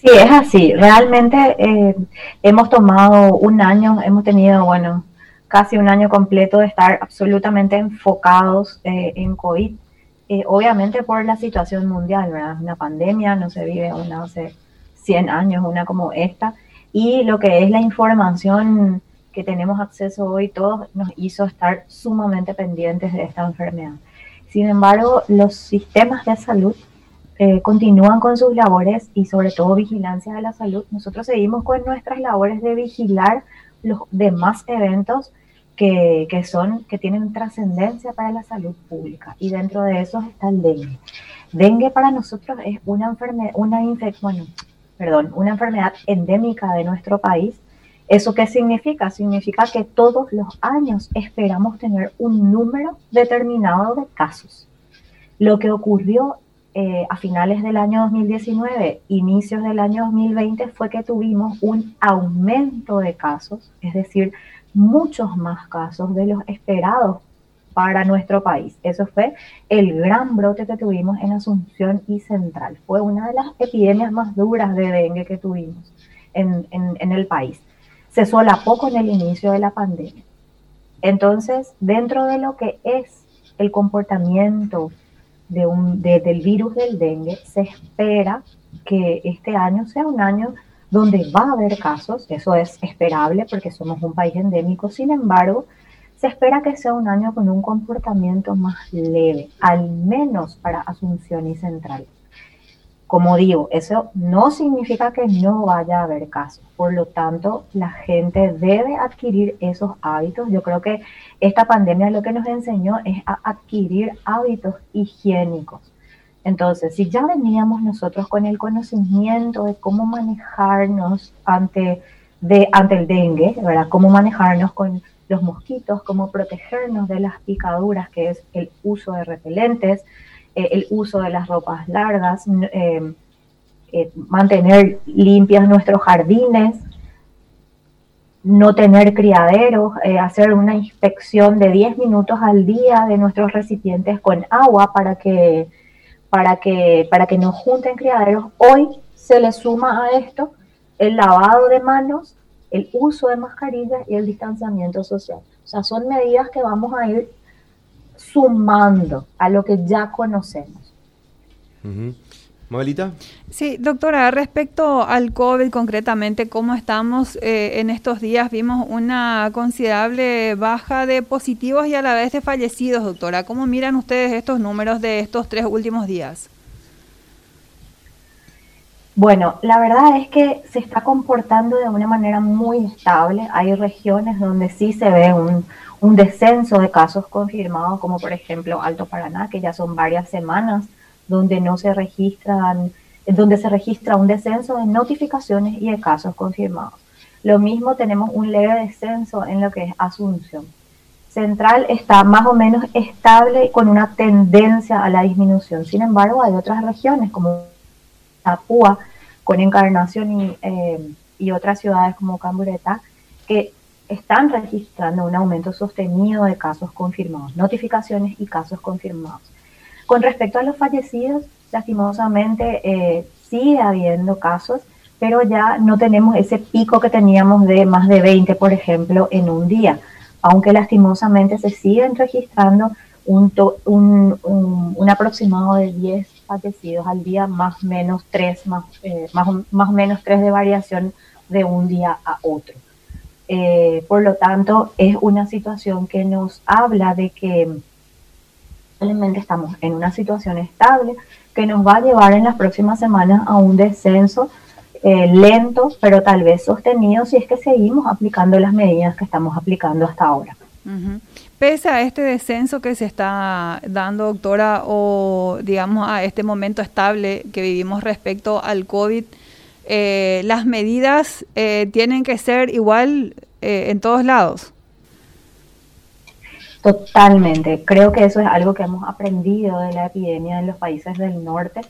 Sí, es así. Realmente eh, hemos tomado un año, hemos tenido, bueno, casi un año completo de estar absolutamente enfocados eh, en COVID. Eh, obviamente por la situación mundial, ¿verdad? Una pandemia, no se vive una hace 100 años, una como esta. Y lo que es la información que tenemos acceso hoy, todos nos hizo estar sumamente pendientes de esta enfermedad. Sin embargo, los sistemas de salud eh, continúan con sus labores y sobre todo vigilancia de la salud. Nosotros seguimos con nuestras labores de vigilar los demás eventos que, que son, que tienen trascendencia para la salud pública. Y dentro de esos está el dengue. Dengue para nosotros es una enfermedad, una infección, perdón, una enfermedad endémica de nuestro país. ¿Eso qué significa? Significa que todos los años esperamos tener un número determinado de casos. Lo que ocurrió eh, a finales del año 2019, inicios del año 2020, fue que tuvimos un aumento de casos, es decir, muchos más casos de los esperados para nuestro país. Eso fue el gran brote que tuvimos en Asunción y Central. Fue una de las epidemias más duras de dengue que tuvimos en, en el país. Se solapó con el inicio de la pandemia. Entonces, dentro de lo que es el comportamiento de un, del virus del dengue, se espera que este año sea un año donde va a haber casos, eso es esperable porque somos un país endémico, sin embargo, se espera que sea un año con un comportamiento más leve, al menos para Asunción y Central. Como digo, eso no significa que no vaya a haber casos. Por lo tanto, la gente debe adquirir esos hábitos. Yo creo que esta pandemia lo que nos enseñó es a adquirir hábitos higiénicos. Entonces, si ya veníamos nosotros con el conocimiento de cómo manejarnos ante, ante el dengue, ¿verdad? Cómo manejarnos con los mosquitos, cómo protegernos de las picaduras, que es el uso de repelentes, eh, el uso de las ropas largas, eh, eh, mantener limpias nuestros jardines, no tener criaderos, hacer una inspección de 10 minutos al día de nuestros recipientes con agua para que, para que, para que no junten criaderos. Hoy se le suma a esto el lavado de manos, el uso de mascarillas y el distanciamiento social. O sea, son medidas que vamos a ir sumando a lo que ya conocemos. Uh Sí, doctora, respecto al COVID concretamente, ¿cómo estamos eh, en estos días? Vimos una considerable baja de positivos y a la vez de fallecidos, doctora. ¿Cómo miran ustedes estos números de estos tres últimos días? Bueno, la verdad es que se está comportando de una manera muy estable. Hay regiones donde sí se ve un, descenso de casos confirmados, como por ejemplo Alto Paraná, que ya son varias semanas donde no se registran, donde se registra un descenso de notificaciones y de casos confirmados. Lo mismo tenemos un leve descenso en lo que es Asunción. Central está más o menos estable con una tendencia a la disminución. Sin embargo, hay otras regiones como Tapúa, con Encarnación y, eh, y otras ciudades como Cambureta, que están registrando un aumento sostenido de casos confirmados, notificaciones y casos confirmados. Con respecto a los fallecidos, lastimosamente eh, sigue habiendo casos, pero ya no tenemos ese pico que teníamos de más de 20, por ejemplo, en un día, aunque lastimosamente se siguen registrando un, un, aproximado de 10 fallecidos al día, más menos 3, más, eh, más, más menos 3 de variación de un día a otro. Eh, por lo tanto, es una situación que nos habla de que realmente estamos en una situación estable que nos va a llevar en las próximas semanas a un descenso eh, lento, pero tal vez sostenido si es que seguimos aplicando las medidas que estamos aplicando hasta ahora. Pese a este descenso que se está dando, doctora, o digamos a este momento estable que vivimos respecto al COVID, eh, las medidas eh, tienen que ser igual eh, en todos lados. Totalmente. Creo que eso es algo que hemos aprendido de la epidemia en los países del norte.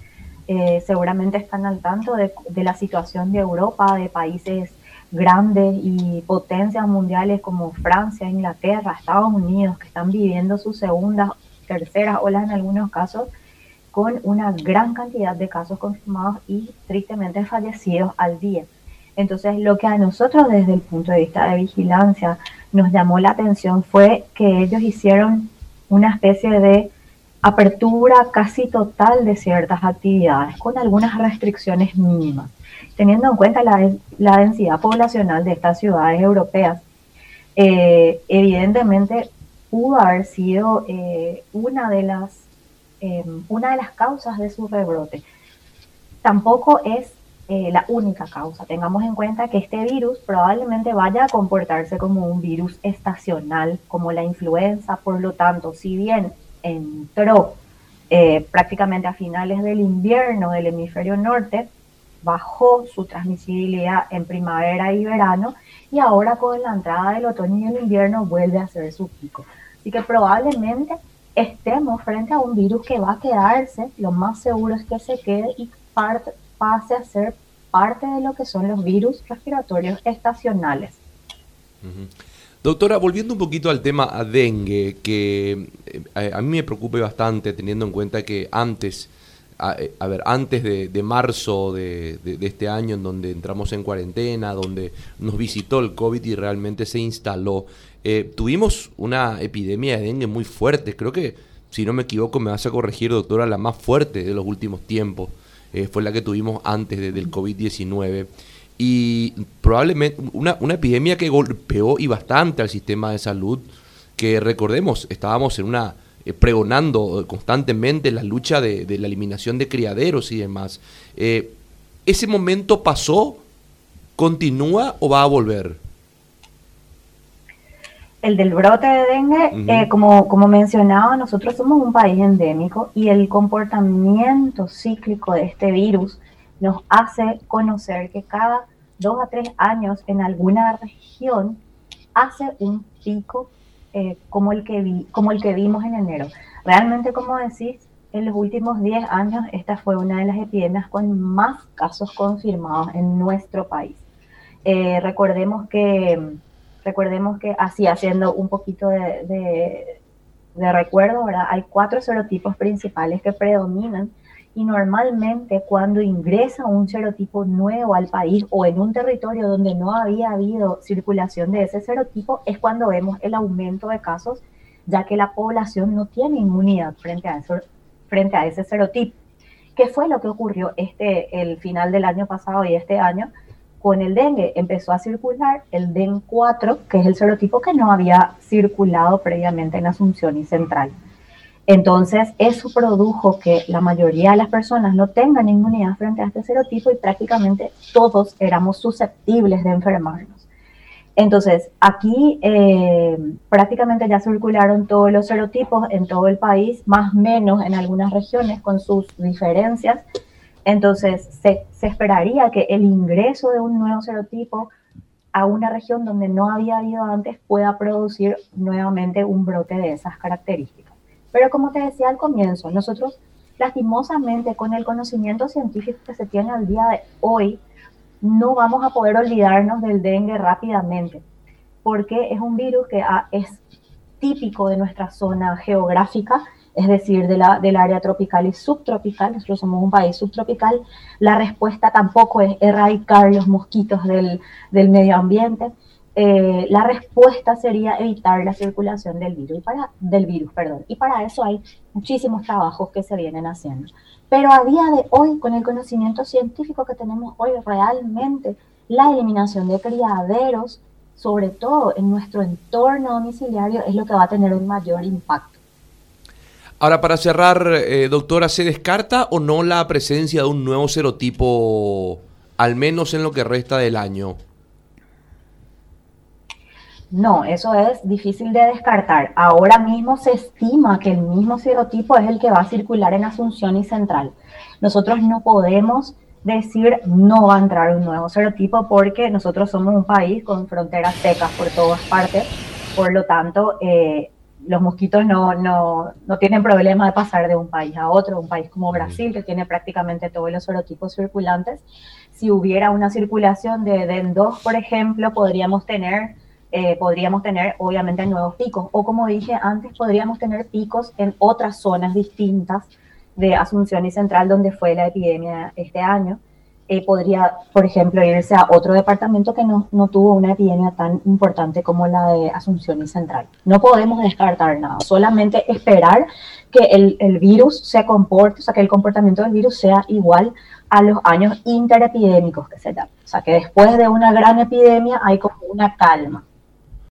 seguramente están al tanto de, de, la situación de Europa, de países grandes y potencias mundiales como Francia, Inglaterra, Estados Unidos, que están viviendo sus segundas, terceras olas en algunos casos con una gran cantidad de casos confirmados y tristemente fallecidos al día. Entonces, lo que a nosotros desde el punto de vista de vigilancia nos llamó la atención fue que ellos hicieron una especie de apertura casi total de ciertas actividades con algunas restricciones mínimas. Teniendo en cuenta la, densidad poblacional de estas ciudades europeas, eh, evidentemente pudo haber sido eh, una, de las, eh, una de las causas de su rebrote. Tampoco es eh, la única causa. Tengamos en cuenta que este virus probablemente vaya a comportarse como un virus estacional, como la influenza, por lo tanto, si bien entró eh, prácticamente a finales del invierno del hemisferio norte, bajó su transmisibilidad en primavera y verano y ahora con la entrada del otoño y el invierno vuelve a ser su pico. Así que probablemente estemos frente a un virus que va a quedarse, lo más seguro es que se quede y pase a ser parte de lo que son los virus respiratorios estacionales. Doctora, volviendo un poquito al tema a dengue, que eh, a mí me preocupa bastante teniendo en cuenta que antes, a, eh, ver, antes de, marzo de, este año en donde entramos en cuarentena, donde nos visitó el COVID y realmente se instaló, eh, tuvimos una epidemia de dengue muy fuerte, creo que, si no me equivoco, me vas a corregir, doctora, la más fuerte de los últimos tiempos. Fue la que tuvimos antes del COVID-19. Y probablemente una, epidemia que golpeó y bastante al sistema de salud, que recordemos, estábamos en una eh, pregonando constantemente la lucha de, la eliminación de criaderos y demás. Eh, ¿Ese momento pasó? ¿Continúa o va a volver? el del brote de dengue, eh, como, como mencionaba, nosotros somos un país endémico y el comportamiento cíclico de este virus nos hace conocer que cada dos a tres años en alguna región hace un pico eh, como, el que como el que vimos en enero. Realmente, como decís, en los últimos 10 años esta fue una de las epidemias con más casos confirmados en nuestro país. Eh, recordemos que Recordemos que así, haciendo un poquito de, recuerdo, ¿verdad? Hay cuatro serotipos principales que predominan y normalmente cuando ingresa un serotipo nuevo al país o en un territorio donde no había habido circulación de ese serotipo es cuando vemos el aumento de casos, ya que la población no tiene inmunidad frente a, eso, frente a ese serotipo. ¿Qué fue lo que ocurrió este, el final del año pasado y este año? con el dengue empezó a circular el DEN 4, que es el serotipo que no había circulado previamente en Asunción y Central. Entonces, eso produjo que la mayoría de las personas no tengan inmunidad frente a este serotipo y prácticamente todos éramos susceptibles de enfermarnos. Entonces, aquí eh, prácticamente ya circularon todos los serotipos en todo el país, más menos en algunas regiones con sus diferencias, entonces, se, esperaría que el ingreso de un nuevo serotipo a una región donde no había habido antes pueda producir nuevamente un brote de esas características. Pero como te decía al comienzo, nosotros lastimosamente con el conocimiento científico que se tiene al día de hoy, no vamos a poder olvidarnos del dengue rápidamente, porque es un virus que es típico de nuestra zona geográfica es decir, de la, del área tropical y subtropical, nosotros somos un país subtropical, la respuesta tampoco es erradicar los mosquitos del, medio ambiente, eh, la respuesta sería evitar la circulación del virus, y para, del virus, perdón, y para eso hay muchísimos trabajos que se vienen haciendo. Pero a día de hoy, con el conocimiento científico que tenemos hoy, realmente la eliminación de criaderos, sobre todo en nuestro entorno domiciliario, es lo que va a tener un mayor impacto. Ahora, para cerrar, eh, doctora, ¿se descarta o no la presencia de un nuevo serotipo, al menos en lo que resta del año? No, eso es difícil de descartar. Ahora mismo se estima que el mismo serotipo es el que va a circular en Asunción y Central. Nosotros no podemos decir no va a entrar un nuevo serotipo porque nosotros somos un país con fronteras secas por todas partes. Por lo tanto, eh, los mosquitos no, no, no, tienen problema de pasar de un país a otro, un país como Brasil, que tiene prácticamente todos los serotipos circulantes. Si hubiera una circulación de DEN2, por ejemplo, podríamos tener, eh, podríamos tener obviamente nuevos picos. O como dije antes, podríamos tener picos en otras zonas distintas de Asunción y Central, donde fue la epidemia este año. Eh, podría, por ejemplo, irse a otro departamento que no, no, tuvo una epidemia tan importante como la de Asunción y Central. No podemos descartar nada, solamente esperar que el, el, virus se comporte, o sea, que el comportamiento del virus sea igual a los años interepidémicos que se dan. O sea, que después de una gran epidemia hay como una calma.